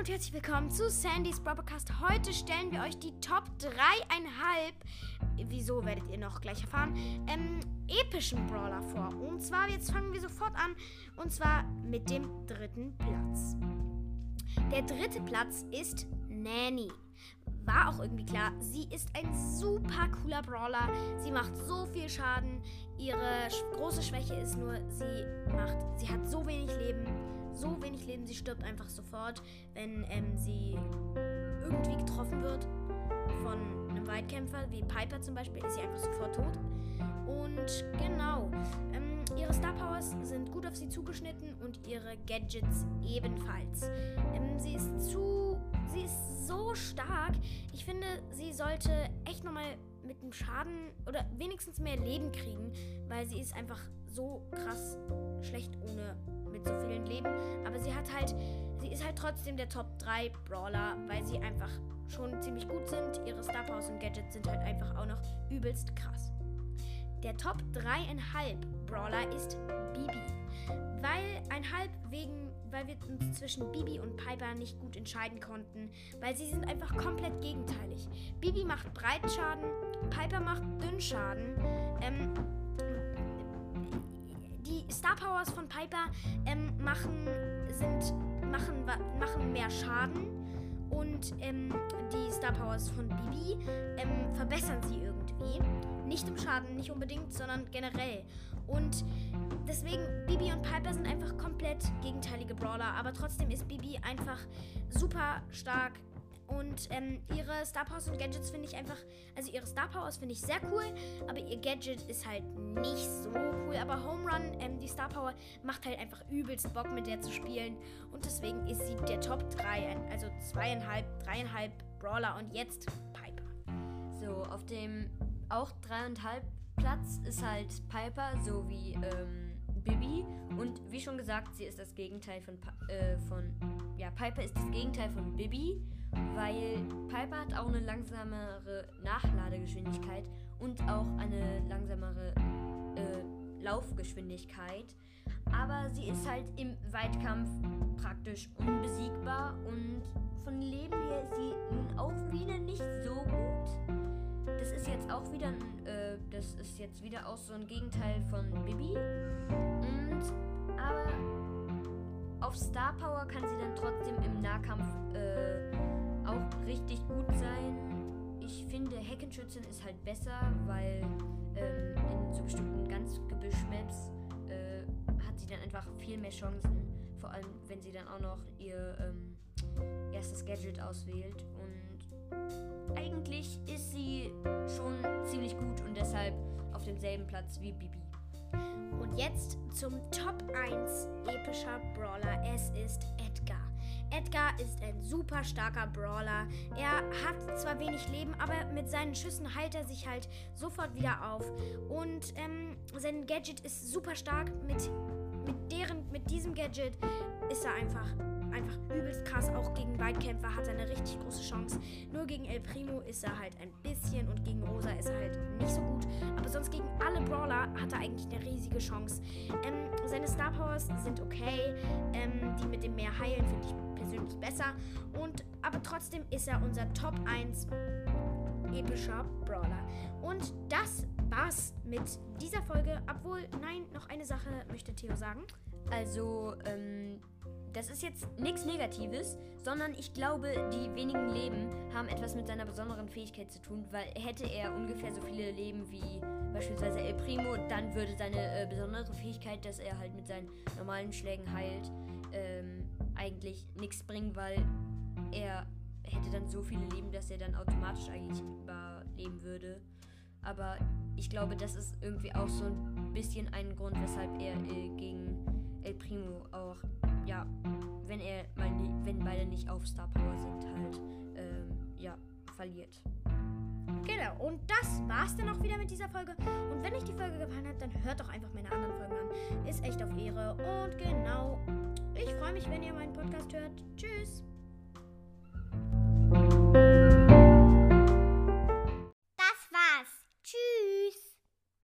und herzlich willkommen zu Sandys Broadcast. Heute stellen wir euch die Top 3,5, wieso werdet ihr noch gleich erfahren, ähm, epischen Brawler vor. Und zwar, jetzt fangen wir sofort an, und zwar mit dem dritten Platz. Der dritte Platz ist Nanny. War auch irgendwie klar, sie ist ein super cooler Brawler. Sie macht so viel Schaden. Ihre große Schwäche ist nur, sie macht, sie hat so wenig Leben so wenig Leben, sie stirbt einfach sofort, wenn ähm, sie irgendwie getroffen wird von einem Weitkämpfer, wie Piper zum Beispiel, ist sie einfach sofort tot. Und genau, ähm, ihre Star Powers sind gut auf sie zugeschnitten und ihre Gadgets ebenfalls. Ähm, sie ist zu, sie ist so stark. Ich finde, sie sollte echt nochmal mit dem Schaden oder wenigstens mehr Leben kriegen, weil sie ist einfach so krass schlecht ohne mit so vielen Leben. Aber sie hat halt, sie ist halt trotzdem der Top 3 Brawler, weil sie einfach schon ziemlich gut sind. Ihre Star Powers und Gadgets sind halt einfach auch noch übelst krass. Der Top 3,5 Brawler ist Bibi. Weil ein halb wegen, weil wir uns zwischen Bibi und Piper nicht gut entscheiden konnten, weil sie sind einfach komplett gegenteilig. Bibi macht Breitschaden, Piper macht Dünnschaden. Ähm, die Star Powers von Piper ähm, machen, sind, machen, machen mehr Schaden und ähm, die Star Powers von Bibi ähm, verbessern sie irgendwie. Nicht im Schaden, nicht unbedingt, sondern generell. Und deswegen, Bibi und Piper sind einfach komplett gegenteilige Brawler, aber trotzdem ist Bibi einfach super stark, und ähm, ihre Star Powers und Gadgets finde ich einfach, also ihre Star Powers finde ich sehr cool, aber ihr Gadget ist halt nicht so cool. Aber Home Run, ähm, die Star Power, macht halt einfach übelst Bock mit der zu spielen. Und deswegen ist sie der Top 3, also zweieinhalb, dreieinhalb Brawler und jetzt Piper. So, auf dem auch dreieinhalb Platz ist halt Piper sowie ähm, Bibi. Und wie schon gesagt, sie ist das Gegenteil von, äh, von ja, Piper ist das Gegenteil von Bibi weil Piper hat auch eine langsamere Nachladegeschwindigkeit und auch eine langsamere äh, Laufgeschwindigkeit. Aber sie ist halt im Weitkampf praktisch unbesiegbar und von Leben her ist sie auch wieder äh, das ist jetzt wieder auch so ein Gegenteil von Bibi. Und aber auf Star Power kann sie dann trotzdem im Nahkampf äh, auch richtig gut sein. Ich finde, Heckenschützen ist halt besser, weil ähm, in so bestimmten ganz Gebüsch-Maps äh, hat sie dann einfach viel mehr Chancen. Vor allem, wenn sie dann auch noch ihr ähm, erstes Gadget auswählt. Und eigentlich ist sie deshalb auf demselben Platz wie Bibi. Und jetzt zum Top 1 epischer Brawler. Es ist Edgar. Edgar ist ein super starker Brawler. Er hat zwar wenig Leben, aber mit seinen Schüssen heilt er sich halt sofort wieder auf. Und ähm, sein Gadget ist super stark. Mit, mit, deren, mit diesem Gadget ist er einfach, einfach übelst krass. Auch gegen Weitkämpfer hat er eine richtig große Chance. Nur gegen El Primo ist er halt ein bisschen und gegen Rosa ist er halt nicht so gut. Aber sonst gegen alle Brawler hat er eigentlich eine riesige Chance. Ähm, seine Star Powers sind okay. Ähm, die mit dem Meer heilen finde ich persönlich besser. Und, aber trotzdem ist er unser Top 1 epischer Brawler. Und das war's mit dieser Folge. Obwohl, nein, noch eine Sache möchte Theo sagen. Also, ähm, das ist jetzt nichts Negatives, sondern ich glaube, die wenigen Leben haben etwas mit seiner besonderen Fähigkeit zu tun, weil hätte er ungefähr so viele Leben wie beispielsweise El Primo, dann würde seine äh, besondere Fähigkeit, dass er halt mit seinen normalen Schlägen heilt, ähm, eigentlich nichts bringen, weil er hätte dann so viele Leben, dass er dann automatisch eigentlich überleben würde. Aber ich glaube, das ist irgendwie auch so ein bisschen ein Grund, weshalb er äh, gegen El Primo auch, ja, wenn er mal nie, wenn beide nicht auf Star Power sind, halt, ähm, ja, verliert. Genau, und das war's dann auch wieder mit dieser Folge. Und wenn euch die Folge gefallen hat, dann hört doch einfach meine anderen Folgen an. Ist echt auf Ehre. Und genau, ich freue mich, wenn ihr meinen Podcast hört. Tschüss.